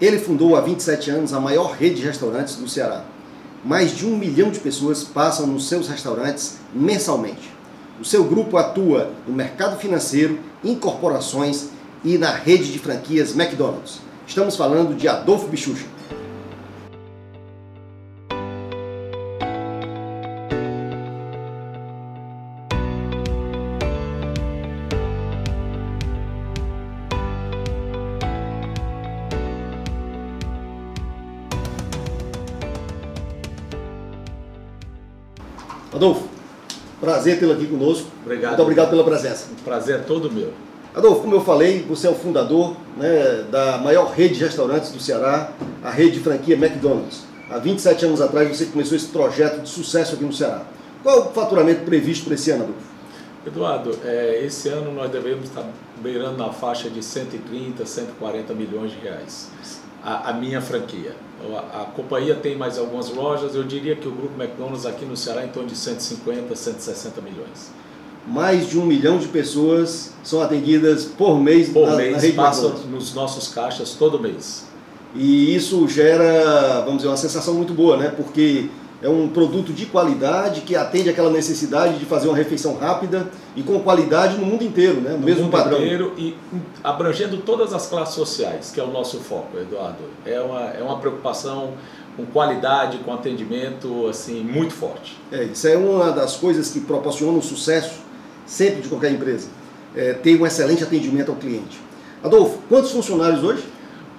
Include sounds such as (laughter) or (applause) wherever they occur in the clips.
Ele fundou há 27 anos a maior rede de restaurantes do Ceará. Mais de um milhão de pessoas passam nos seus restaurantes mensalmente. O seu grupo atua no mercado financeiro, em corporações e na rede de franquias McDonald's. Estamos falando de Adolfo Bichucha. Prazer tê-lo aqui conosco. Obrigado. Muito obrigado pela presença. O prazer é todo meu. Adolfo, como eu falei, você é o fundador né, da maior rede de restaurantes do Ceará, a rede de franquia McDonald's. Há 27 anos atrás você começou esse projeto de sucesso aqui no Ceará. Qual é o faturamento previsto para esse ano, Adolfo? Eduardo, é, esse ano nós devemos estar beirando na faixa de 130, 140 milhões de reais. A, a minha franquia. A, a, companhia tem mais algumas lojas, eu diria que o grupo McDonald's aqui no Ceará é em torno de 150, 160 milhões. Mais de um milhão de pessoas são atendidas por mês Por na, mês, na rede passam nos nossos caixas todo mês. E isso gera, vamos dizer, uma sensação muito boa, né? Porque é um produto de qualidade que atende aquela necessidade de fazer uma refeição rápida e com qualidade no mundo inteiro, né? No no mesmo mundo padrão. inteiro e abrangendo todas as classes sociais, que é o nosso foco, Eduardo. É uma, é uma preocupação com qualidade, com atendimento assim muito forte. É, isso é uma das coisas que proporcionam o sucesso sempre de qualquer empresa. É, ter um excelente atendimento ao cliente. Adolfo, quantos funcionários hoje?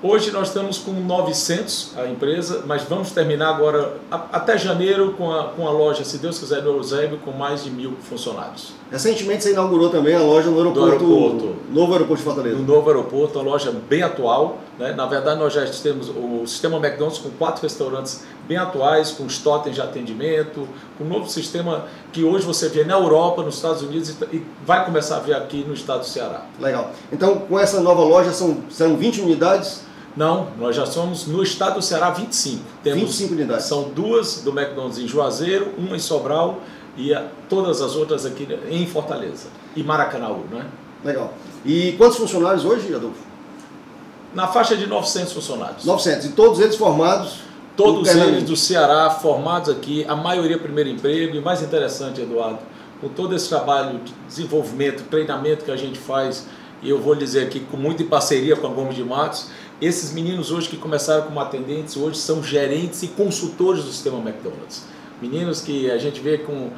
Hoje nós estamos com 900 a empresa, mas vamos terminar agora até janeiro com a, com a loja, se Deus quiser, no Eusébio, com mais de mil funcionários. Recentemente você inaugurou também a loja no aeroporto, aeroporto. novo aeroporto de Fortaleza. No novo aeroporto, uma loja bem atual. Né? Na verdade, nós já temos o sistema McDonald's com quatro restaurantes bem atuais, com os totens de atendimento, com um novo sistema que hoje você vê na Europa, nos Estados Unidos e, e vai começar a ver aqui no estado do Ceará. Legal. Então, com essa nova loja são, são 20 unidades, Não, nós já somos no estado do Ceará 25. Temos 25 unidades. São duas do McDonald's em Juazeiro, uma em Sobral e a- todas as outras aqui em Fortaleza. E Maracanaú, né? Legal. E quantos funcionários hoje, Adolfo? Na faixa de 900 funcionários. 900. E todos eles formados Todos eles do Ceará, formados aqui, a maioria primeiro emprego. E mais interessante, Eduardo, com todo esse trabalho de desenvolvimento, treinamento que a gente faz, e eu vou dizer aqui com muita parceria com a Gomes de Matos, esses meninos hoje que começaram como atendentes, hoje são gerentes e consultores do sistema McDonald's. Meninos que a gente vê com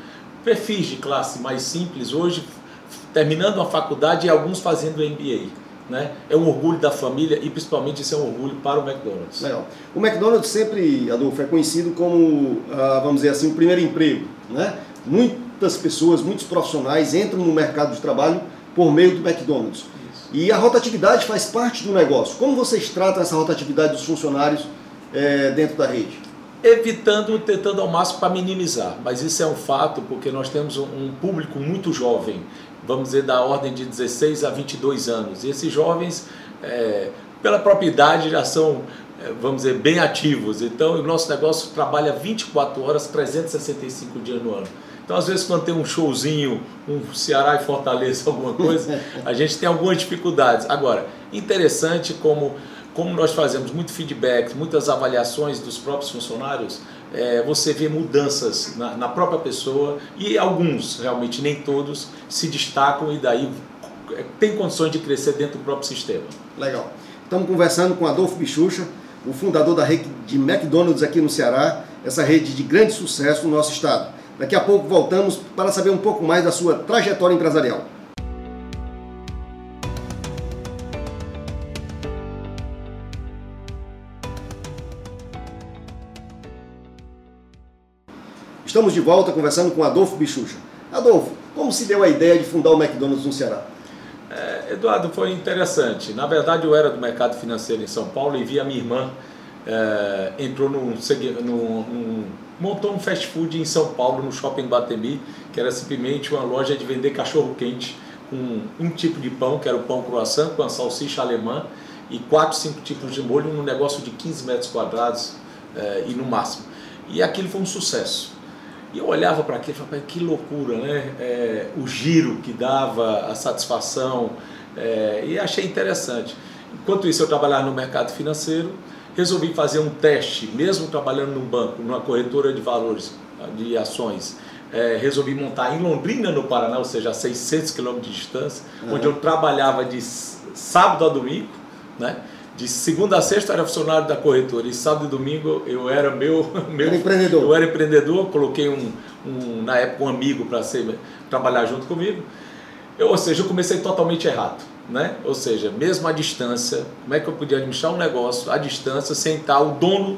perfis de classe mais simples, hoje terminando a faculdade e alguns fazendo MBA. Né? É um orgulho da família e principalmente isso é um orgulho para o McDonald's. Legal. O McDonald's sempre, Adolfo, é conhecido como, ah, vamos dizer assim, o primeiro emprego. Né? Muitas pessoas, muitos profissionais entram no mercado de trabalho por meio do McDonald's. E a rotatividade faz parte do negócio. Como vocês tratam essa rotatividade dos funcionários eh, dentro da rede? evitando, tentando ao máximo para minimizar. Mas isso é um fato porque nós temos um, público muito jovem, vamos dizer da ordem de 16 a 22 anos. E esses jovens, é, pela própria idade, já são, é, vamos dizer, bem ativos. Então, o nosso negócio trabalha 24 horas, 365 dias no ano. Então, às vezes, quando tem um showzinho, um Ceará e Fortaleza, (laughs) alguma coisa, a gente tem algumas dificuldades. Agora, interessante como como nós fazemos muito feedback, muitas avaliações dos próprios funcionários, é, você vê mudanças na, na, própria pessoa e alguns, realmente nem todos, se destacam e daí tem condições de crescer dentro do próprio sistema. Legal. Estamos conversando com Adolfo Bichucha, o fundador da rede de McDonald's aqui no Ceará, essa rede de grande sucesso no nosso estado. Daqui a pouco voltamos para saber um pouco mais da sua trajetória empresarial. Estamos de volta conversando com Adolfo Bichucha. Adolfo, como se deu a ideia de fundar o McDonald's no Ceará? É, Eduardo, foi interessante. Na verdade, eu era do mercado financeiro em São Paulo e vi a minha irmã é, entrou num, num, num, montou um fast food em São Paulo, no shopping Batemi, que era simplesmente uma loja de vender cachorro quente com um tipo de pão, que era o pão croissant com a salsicha alemã e quatro, cinco tipos de molho num negócio de 15 metros quadrados é, e no máximo. E aquilo foi um sucesso. E eu olhava para aquilo e falava, que loucura, né? É, o giro que dava, a satisfação, é, e achei interessante. enquanto isso eu trabalhava no mercado financeiro, resolvi fazer um teste, mesmo trabalhando num banco, numa corretora de valores de ações, é, resolvi montar em Londrina, no Paraná, ou seja, a 600 quilômetros de distância, uhum. onde eu trabalhava de sábado a domingo, né? De segunda a sexta era funcionário da corretora e sábado e domingo eu era meu, (laughs) meu era empreendedor. Eu era empreendedor, coloquei um, um na época um amigo para trabalhar junto comigo. Eu, ou seja, eu comecei totalmente errado, né? Ou seja, mesmo à distância, como é que eu podia administrar um negócio à distância sem estar o dono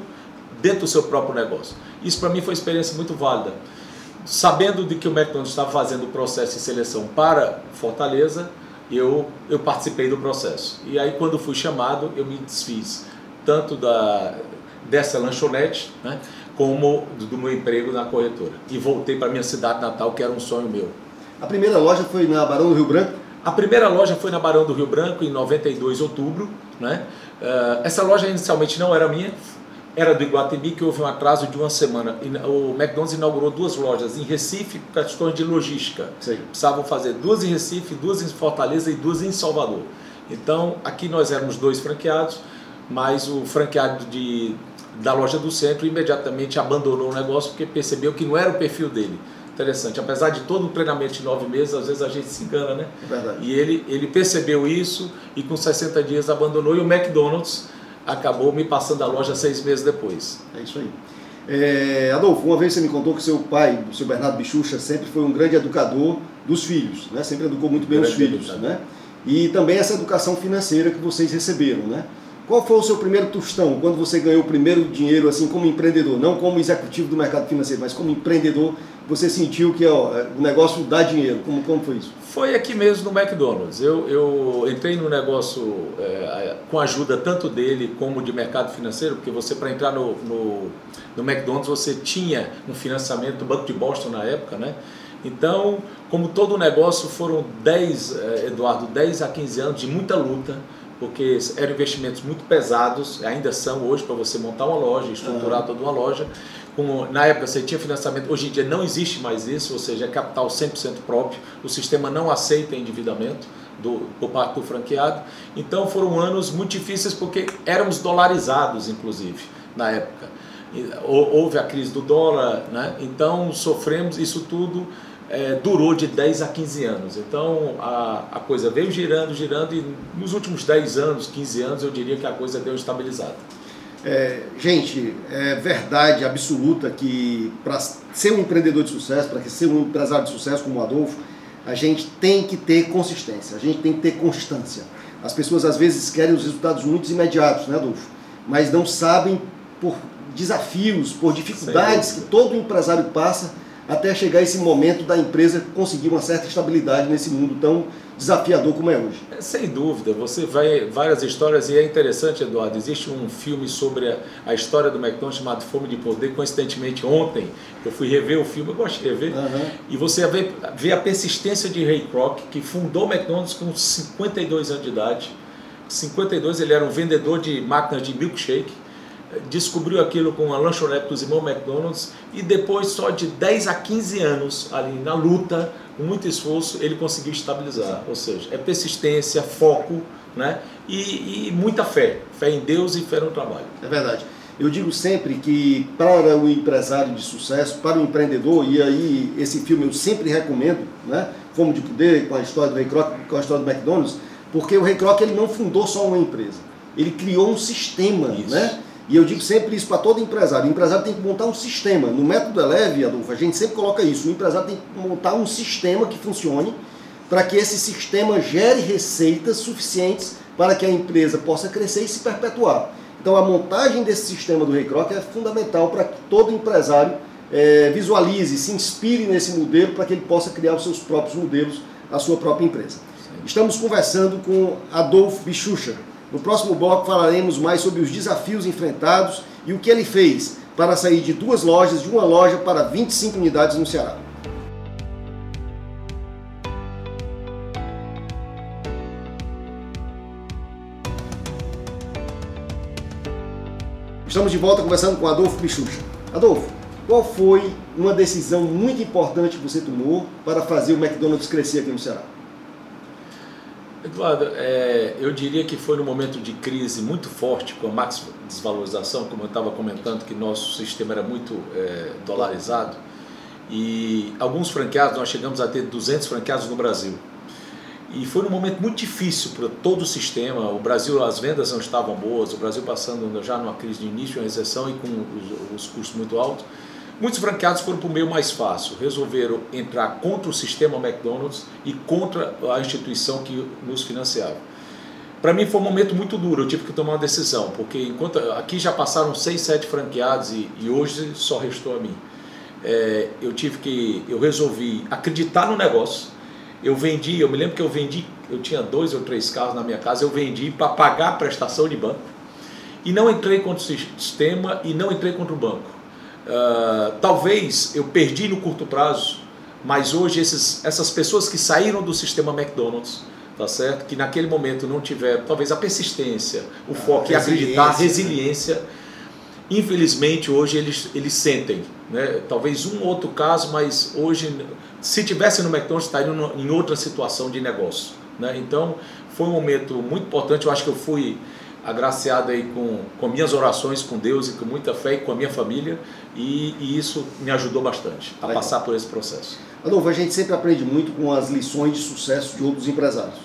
dentro do seu próprio negócio? Isso para mim foi uma experiência muito válida. Sabendo de que o McDonald's estava fazendo o processo de seleção para Fortaleza, eu, eu participei do processo. E aí, quando fui chamado, eu me desfiz tanto da, dessa lanchonete, né, como do, do meu emprego na corretora. E voltei para minha cidade natal, que era um sonho meu. A primeira loja foi na Barão do Rio Branco? A primeira loja foi na Barão do Rio Branco, em 92 de outubro. Né? Uh, essa loja inicialmente não era minha, era do Iguatemi, que houve um atraso de uma semana. O McDonald's inaugurou duas lojas em Recife, por questões de logística. Sim. Precisavam fazer duas em Recife, duas em Fortaleza e duas em Salvador. Então, aqui nós éramos dois franqueados, mas o franqueado de, da loja do centro imediatamente abandonou o negócio porque percebeu que não era o perfil dele. Interessante, apesar de todo o treinamento de nove meses, às vezes a gente se engana, né? Verdade. E ele, ele percebeu isso e com 60 dias abandonou. E o McDonald's acabou me passando a loja seis meses depois. É isso aí. É, Adolfo, uma vez você me contou que seu pai, o seu Bernardo Bichucha, sempre foi um grande educador dos filhos, né? sempre educou muito bem grande os filhos. Né? E também essa educação financeira que vocês receberam. Né? Qual foi o seu primeiro tostão, quando você ganhou o primeiro dinheiro assim como empreendedor? Não como executivo do mercado financeiro, mas como empreendedor, você sentiu que ó, o negócio dá dinheiro. Como, como foi isso? Foi aqui mesmo no McDonald's. Eu, eu entrei no negócio é, com a ajuda tanto dele como de mercado financeiro, porque você, para entrar no, no, no, McDonald's, você tinha um financiamento do Banco de Boston na época, né? Então, como todo negócio, foram 10, é, Eduardo, 10 a 15 anos de muita luta, porque eram investimentos muito pesados, ainda são hoje, para você montar uma loja, estruturar uhum. toda uma loja. Como na época você tinha financiamento, hoje em dia não existe mais isso, ou seja, é capital 100% próprio, o sistema não aceita endividamento do, por parte do franqueado. Então foram anos muito difíceis porque éramos dolarizados, inclusive, na época. Houve a crise do dólar, né? então sofremos isso tudo. É, durou de 10 a 15 anos. Então a, a coisa veio girando, girando, e nos últimos 10 anos, 15 anos, eu diria que a coisa deu estabilizada. É, gente, é verdade absoluta que para ser um empreendedor de sucesso, para ser um empresário de sucesso como o Adolfo, a gente tem que ter consistência, a gente tem que ter constância. As pessoas às vezes querem os resultados muito imediatos, né, Adolfo? Mas não sabem por desafios, por dificuldades que todo empresário passa até chegar esse momento da empresa conseguir uma certa estabilidade nesse mundo tão desafiador como é hoje. É, sem dúvida, você vai várias histórias e é interessante, Eduardo. Existe um filme sobre a, a história do McDonald's chamado Fome de Poder. Coincidentemente, ontem eu fui rever o filme, eu gosto de rever, uhum. e você vê, vê a persistência de Ray Kroc, que fundou o McDonald's com 52 anos de idade. 52 ele era um vendedor de máquinas de milkshake descobriu aquilo com a lanchonete dos irmãos McDonald's e depois só de 10 a 15 anos ali na luta, com muito esforço, ele conseguiu estabilizar. Ou seja, é persistência, foco né? e, e muita fé. Fé em Deus e fé no trabalho. É verdade. Eu digo sempre que para o empresário de sucesso, para o empreendedor, e aí esse filme eu sempre recomendo, né? Fome de Poder, com a história do Ray Kroc, com a história do McDonald's, porque o Ray Kroc ele não fundou só uma empresa, ele criou um sistema, Isso. né? E eu digo sempre isso para todo empresário. O empresário tem que montar um sistema. No método Eleve, Adolfo, a gente sempre coloca isso. O empresário tem que montar um sistema que funcione para que esse sistema gere receitas suficientes para que a empresa possa crescer e se perpetuar. Então a montagem desse sistema do Rei Kroc é fundamental para que todo empresário é, visualize, se inspire nesse modelo para que ele possa criar os seus próprios modelos, a sua própria empresa. Estamos conversando com Adolfo Bichucha, no próximo bloco falaremos mais sobre os desafios enfrentados e o que ele fez para sair de duas lojas, de uma loja para 25 unidades no Ceará. Estamos de volta conversando com Adolfo Bichucha. Adolfo, qual foi uma decisão muito importante que você tomou para fazer o McDonald's crescer aqui no Ceará? Eduardo, é, eu diria que foi num momento de crise muito forte, com a max desvalorização, como eu estava comentando, que nosso sistema era muito é, dolarizado, e alguns franqueados, nós chegamos a ter 200 franqueados no Brasil. E foi um momento muito difícil para todo o sistema. O Brasil, as vendas não estavam boas, o Brasil passando já numa crise de início, uma recessão e com os, os custos muito altos. Muitos franqueados foram para o meio mais fácil, resolveram entrar contra o sistema McDonald's e contra a instituição que nos financiava. Para mim foi um momento muito duro, eu tive que tomar uma decisão, porque enquanto aqui já passaram seis, sete franqueados e, e hoje só restou a mim. É, eu tive que, eu resolvi acreditar no negócio. Eu vendi, eu me lembro que eu vendi, eu tinha dois ou três carros na minha casa, eu vendi para pagar a prestação de banco e não entrei contra o sistema e não entrei contra o banco Uh, talvez eu perdi no curto prazo, mas hoje esses, essas pessoas que saíram do sistema McDonald's, tá certo? Que naquele momento não tiveram, talvez a persistência, o ah, foco e acreditar, a resiliência, infelizmente hoje eles, eles sentem, né? Talvez um outro caso, mas hoje, se tivesse no McDonald's, estariam em outra situação de negócio, né? Então foi um momento muito importante. Eu acho que eu fui agraciado aí com, com minhas orações com Deus e com muita fé e com a minha família e, e isso me ajudou bastante a Legal. passar por esse processo. Adolfo, a gente sempre aprende muito com as lições de sucesso de outros empresários.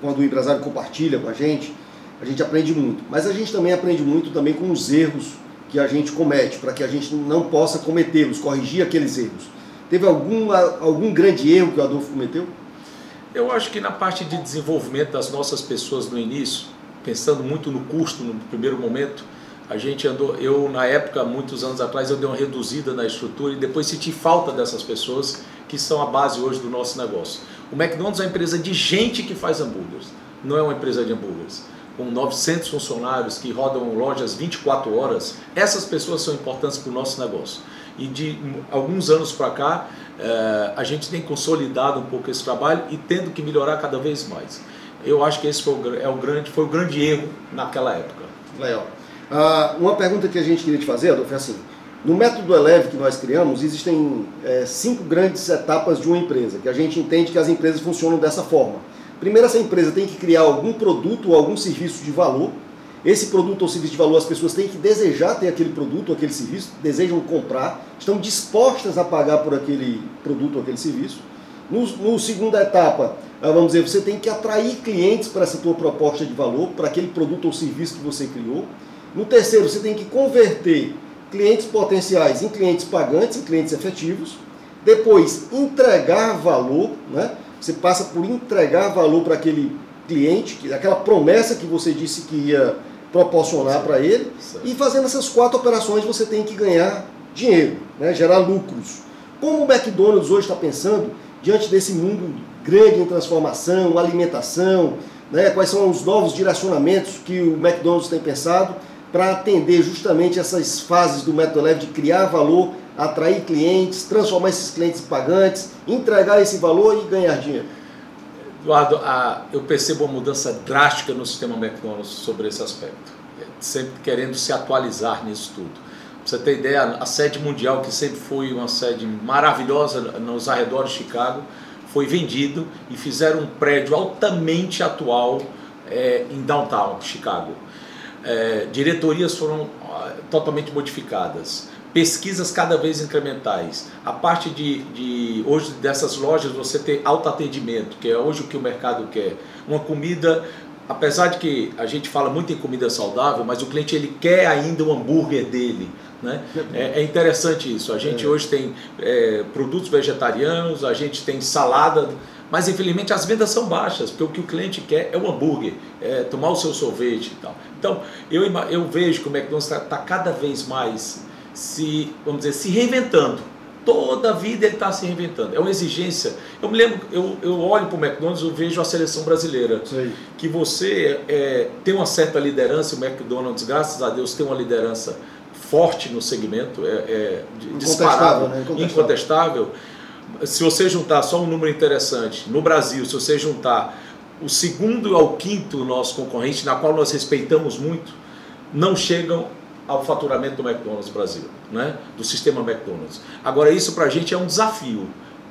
Quando o empresário compartilha com a gente, a gente aprende muito. Mas a gente também aprende muito também com os erros que a gente comete, para que a gente não possa cometê-los, corrigir aqueles erros. Teve algum, algum grande erro que o Adolfo cometeu? Eu acho que na parte de desenvolvimento das nossas pessoas no início, pensando muito no custo no primeiro momento, a gente andou, eu na época, muitos anos atrás, eu dei uma reduzida na estrutura e depois senti falta dessas pessoas que são a base hoje do nosso negócio. O McDonald's é uma empresa de gente que faz hambúrgueres, não é uma empresa de hambúrgueres. Com 900 funcionários que rodam lojas 24 horas, essas pessoas são importantes para o nosso negócio. E de alguns anos para cá, eh, a gente tem consolidado um pouco esse trabalho e tendo que melhorar cada vez mais. Eu acho que esse foi o, é o grande, foi o grande erro naquela época. Legal. Ah, uma pergunta que a gente queria te fazer, Adolfo, é assim: no método Eleve que nós criamos, existem é, cinco grandes etapas de uma empresa, que a gente entende que as empresas funcionam dessa forma. Primeiro, essa empresa tem que criar algum produto ou algum serviço de valor. Esse produto ou serviço de valor, as pessoas têm que desejar ter aquele produto ou aquele serviço, desejam comprar, estão dispostas a pagar por aquele produto ou aquele serviço. No, no segunda etapa, vamos dizer, você tem que atrair clientes para essa tua proposta de valor, para aquele produto ou serviço que você criou. No terceiro, você tem que converter clientes potenciais em clientes pagantes, em clientes efetivos. Depois, entregar valor, né? Você passa por entregar valor para aquele cliente, aquela promessa que você disse que ia proporcionar para ele. E fazendo essas quatro operações, você tem que ganhar dinheiro, né? gerar lucros. Como o McDonald's hoje está pensando diante desse mundo grande em transformação, alimentação, né? quais são os novos direcionamentos que o McDonald's tem pensado para atender justamente essas fases do método leve de criar valor, atrair clientes, transformar esses clientes em pagantes, entregar esse valor e ganhar dinheiro. Eduardo, eu percebo uma mudança drástica no sistema McDonald's sobre esse aspecto, sempre querendo se atualizar nisso tudo. Pra você ter ideia, a sede mundial, que sempre foi uma sede maravilhosa nos arredores de Chicago, foi vendido e fizeram um prédio altamente atual é, em downtown Chicago. É, diretorias foram totalmente modificadas, pesquisas cada vez incrementais. A parte de, de hoje dessas lojas você ter alto atendimento, que é hoje o que o mercado quer. Uma comida apesar de que a gente fala muito em comida saudável, mas o cliente ele quer ainda o hambúrguer dele. Né? É, é interessante isso. A gente é. hoje tem é, produtos vegetarianos, a gente tem salada, mas infelizmente as vendas são baixas, porque o que o cliente quer é o hambúrguer, é tomar o seu sorvete e tal. Então eu, eu vejo que o McDonald's está tá cada vez mais se, vamos dizer, se reinventando toda a vida ele está se reinventando. É uma exigência. Eu me lembro, eu, eu olho para o McDonald's e vejo a seleção brasileira. Sim. Que você é, tem uma certa liderança, o McDonald's, graças a Deus, tem uma liderança forte no segmento, é, é disparável, né? incontestável. incontestável. Se você juntar só um número interessante, no Brasil, se você juntar o segundo ao quinto nosso concorrente, na qual nós respeitamos muito, não chegam ao faturamento do McDonald's Brasil, né? do sistema McDonald's. Agora, isso para a gente é um desafio.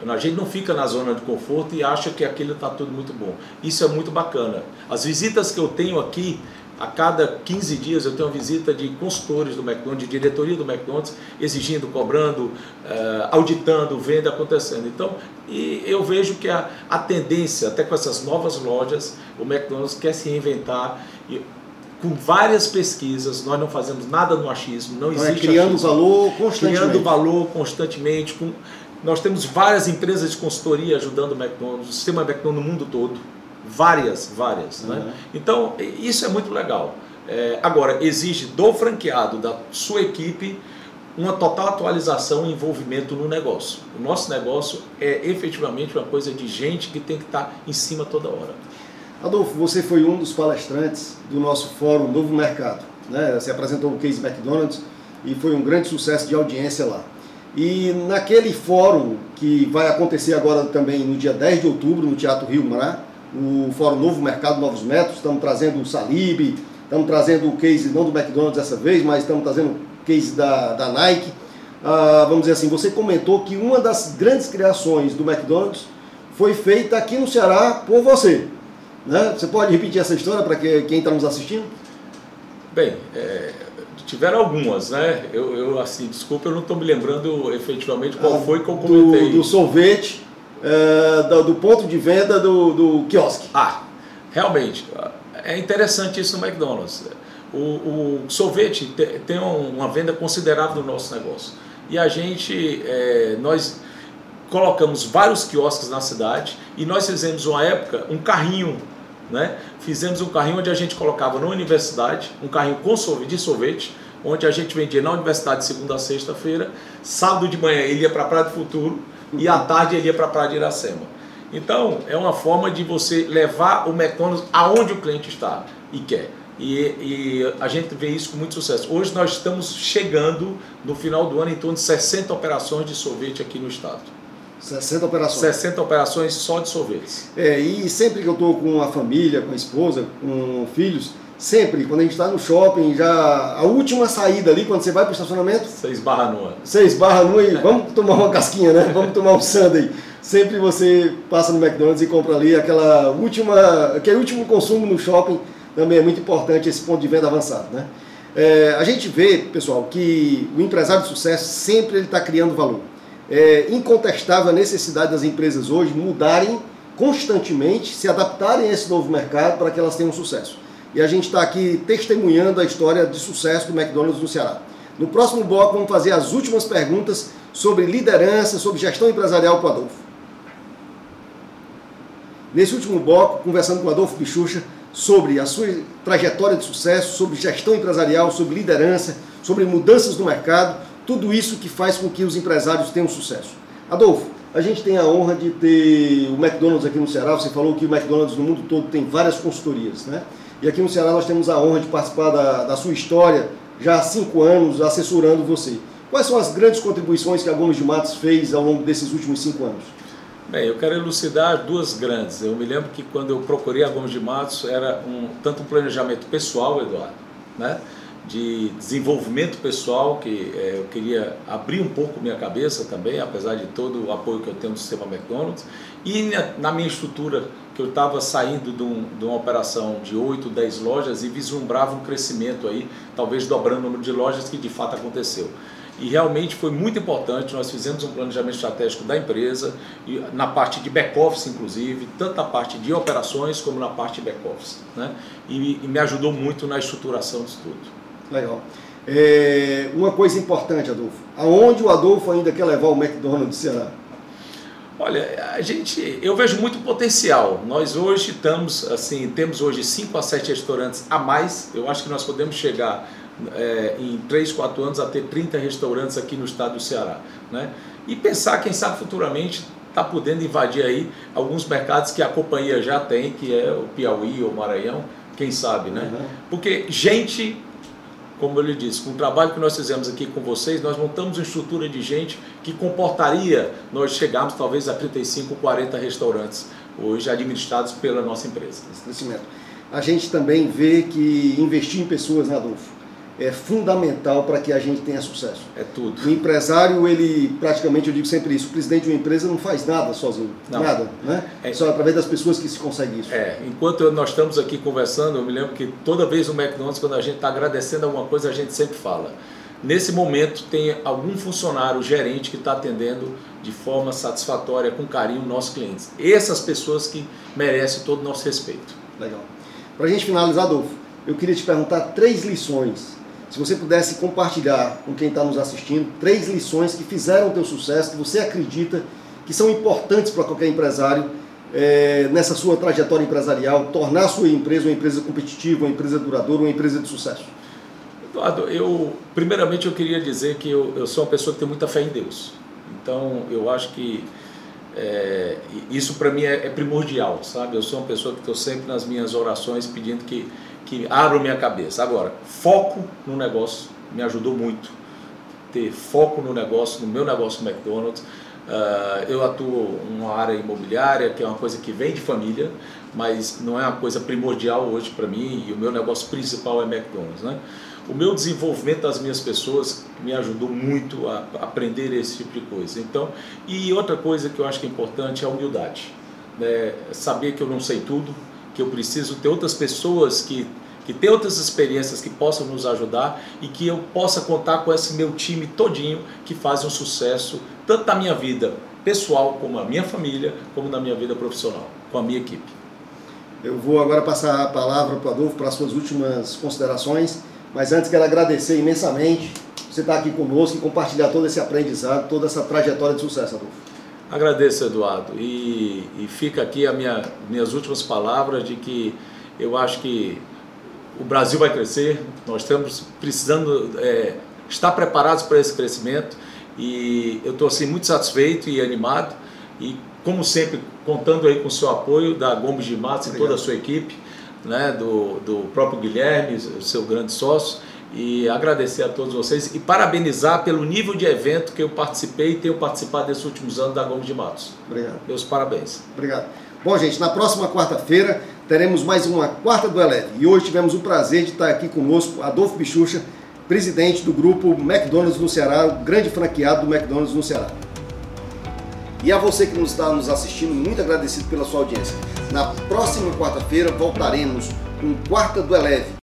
A gente não fica na zona de conforto e acha que aquilo está tudo muito bom. Isso é muito bacana. As visitas que eu tenho aqui, a cada 15 dias eu tenho uma visita de consultores do McDonald's, de diretoria do McDonald's, exigindo, cobrando, uh, auditando, venda acontecendo. Então, e eu vejo que a, a tendência, até com essas novas lojas, o McDonald's quer se reinventar. E, com várias pesquisas, nós não fazemos nada no achismo, não então é existe é criando achismo, valor constantemente. Criando valor constantemente. Com, nós temos várias empresas de consultoria ajudando o McDonald's, o sistema McDonald's no mundo todo. Várias, várias. Né? Uhum. Né? Então, isso é muito legal. É, agora, exige do franqueado, da sua equipe, uma total atualização e envolvimento no negócio. O nosso negócio é efetivamente uma coisa de gente que tem que estar em cima toda hora. Adolfo, você foi um dos palestrantes do nosso fórum Novo Mercado. Né? Você apresentou o case McDonald's e foi um grande sucesso de audiência lá. E naquele fórum, que vai acontecer agora também no dia 10 de outubro, no Teatro Rio Mará, o Fórum Novo Mercado Novos Métodos, estamos trazendo o Salib, estamos trazendo o case não do McDonald's dessa vez, mas estamos trazendo o case da, da Nike. Ah, vamos dizer assim, você comentou que uma das grandes criações do McDonald's foi feita aqui no Ceará por você. Né? Você pode repetir essa história para que, quem está nos assistindo? Bem, é, tiveram algumas, né? Eu, eu, assim, desculpa, eu não estou me lembrando efetivamente qual ah, foi que eu comentei. Do, do sorvete, é, do, do, ponto de venda do, do quiosque. Ah, realmente, é interessante isso no McDonald's. O, o sorvete tem uma venda considerável do nosso negócio. E a gente, é, nós colocamos vários quiosques na cidade e nós fizemos uma época um carrinho né? Fizemos um carrinho onde a gente colocava na universidade, um carrinho com sorvete, de sorvete, onde a gente vendia na universidade de segunda a sexta-feira, sábado de manhã ele ia para a Praia do Futuro e à tarde ele ia para a Praia de Iracema. Então, é uma forma de você levar o McDonald's aonde o cliente está e quer. E, e, a gente vê isso com muito sucesso. Hoje nós estamos chegando no final do ano em torno de 60 operações de sorvete aqui no estado. 60 operações. 60 operações só de sorvetes. É, e sempre que eu estou com a família, com a esposa, com filhos, sempre, quando a gente está no shopping, já a última saída ali, quando você vai para o estacionamento. Seis barra nua. Seis barra nua e vamos tomar uma casquinha, né? Vamos tomar um sundae. Sempre você passa no McDonald's e compra ali aquela última, aquele último consumo no shopping, também é muito importante esse ponto de venda avançado, né? É, a gente vê, pessoal, que o empresário de sucesso sempre ele está criando valor é incontestável a necessidade das empresas hoje mudarem constantemente, se adaptarem a esse novo mercado para que elas tenham sucesso. E a gente está aqui testemunhando a história de sucesso do McDonald's no Ceará. No próximo bloco vamos fazer as últimas perguntas sobre liderança, sobre gestão empresarial com o Adolfo. Nesse último bloco, conversando com o Adolfo Bichucha sobre a sua trajetória de sucesso, sobre gestão empresarial, sobre liderança, sobre mudanças no mercado, tudo isso que faz com que os empresários tenham sucesso. Adolfo, a gente tem a honra de ter o McDonald's aqui no Ceará. Você falou que o McDonald's no mundo todo tem várias consultorias, né? E aqui no Ceará nós temos a honra de participar da, da sua história já há cinco anos assessorando você. Quais são as grandes contribuições que a Gomes de Matos fez ao longo desses últimos cinco anos? Bem, eu quero elucidar duas grandes. Eu me lembro que quando eu procurei a Gomes de Matos era um, tanto um planejamento pessoal, Eduardo, né? de desenvolvimento pessoal, que é, eu queria abrir um pouco minha cabeça também, apesar de todo o apoio que eu tenho do sistema McDonald's, e na minha estrutura, que eu estava saindo de, um, de, uma operação de 8, 10 lojas e vislumbrava um crescimento aí, talvez dobrando o número de lojas, que de fato aconteceu. E realmente foi muito importante, nós fizemos um planejamento estratégico da empresa, na parte de back-office inclusive, tanto na parte de operações como na parte de back-office. Né? E, e me ajudou muito na estruturação disso tudo. Legal. É, uma coisa importante, Adolfo. Aonde o Adolfo ainda quer levar o McDonald's Ceará? Olha, a gente, eu vejo muito potencial. Nós hoje estamos, assim, temos hoje 5 a 7 restaurantes a mais. Eu acho que nós podemos chegar é, em 3, 4 anos a ter 30 restaurantes aqui no estado do Ceará. Né? E pensar, quem sabe futuramente, está podendo invadir aí alguns mercados que a companhia já tem, que é o Piauí ou o Maranhão, quem sabe, né? Uhum. Porque gente como eu lhe disse, com o trabalho que nós fizemos aqui com vocês, nós montamos uma estrutura de gente que comportaria nós chegarmos talvez a 35, 40 restaurantes hoje administrados pela nossa empresa. Esse crescimento. A gente também vê que investir em pessoas, né, Adolfo? É fundamental para que a gente tenha sucesso. É tudo. O empresário, ele praticamente, eu digo sempre isso, o presidente de uma empresa não faz nada sozinho, Não. nada, né? É. Só através das pessoas que se consegue isso. É, enquanto nós estamos aqui conversando, eu me lembro que toda vez no McDonald's, quando a gente está agradecendo alguma coisa, a gente sempre fala. Nesse momento tem algum funcionário, gerente que está atendendo de forma satisfatória, com carinho, nossos clientes. Essas pessoas que merecem todo o nosso respeito. Legal. Para a gente finalizar, Adolfo, eu queria te perguntar três lições. Se você pudesse compartilhar com quem está nos assistindo, três lições que fizeram o teu sucesso, que você acredita que são importantes para qualquer empresário eh, nessa sua trajetória empresarial, tornar a sua empresa uma empresa competitiva, uma empresa duradoura, uma empresa de sucesso. Eduardo, eu primeiramente eu queria dizer que eu, eu sou uma pessoa que tem muita fé em Deus. Então eu acho que é, isso para mim é, é primordial, sabe? Eu sou uma pessoa que estou sempre nas minhas orações pedindo que, que abram minha cabeça. Agora, foco no negócio me ajudou muito. Ter foco no negócio, no meu negócio McDonald's. Ah, eu atuo numa área imobiliária, que é uma coisa que vem de família, mas não é uma coisa primordial hoje para mim, e o meu negócio principal é McDonald's. Né? O meu desenvolvimento das minhas pessoas me ajudou muito a aprender esse tipo de coisa. Então, e outra coisa que eu acho que é importante é a humildade. Né? Saber que eu não sei tudo, que eu preciso ter outras pessoas que que tem outras experiências que possam nos ajudar e que eu possa contar com esse meu time todinho que faz um sucesso tanto na minha vida pessoal como na minha família, como na minha vida profissional, com a minha equipe. Eu vou agora passar a palavra para o Adolfo para as suas últimas considerações, mas antes quero agradecer imensamente você estar aqui conosco e compartilhar todo esse aprendizado, toda essa trajetória de sucesso, Adolfo. Agradeço, Eduardo, e, e fica aqui as minha, minhas últimas palavras de que eu acho que o Brasil vai crescer, nós estamos precisando é, estar preparados para esse crescimento e eu estou assim, muito satisfeito e animado e como sempre contando aí com o seu apoio da Gomes de Matos e toda a sua equipe, né, do, do próprio Guilherme, seu grande sócio e agradecer a todos vocês e parabenizar pelo nível de evento que eu participei e tenho participado nesses últimos anos da Gomes de Matos. Obrigado. Meus parabéns. Obrigado. Bom, gente, na próxima quarta-feira teremos mais uma quarta do Eleve. E hoje tivemos o prazer de estar aqui conosco Adolfo Bichucha, presidente do grupo McDonald's no Ceará, o grande franqueado do McDonald's no Ceará. E a você que nos está nos assistindo, muito agradecido pela sua audiência. Na próxima quarta-feira voltaremos com Quarta do Eleve.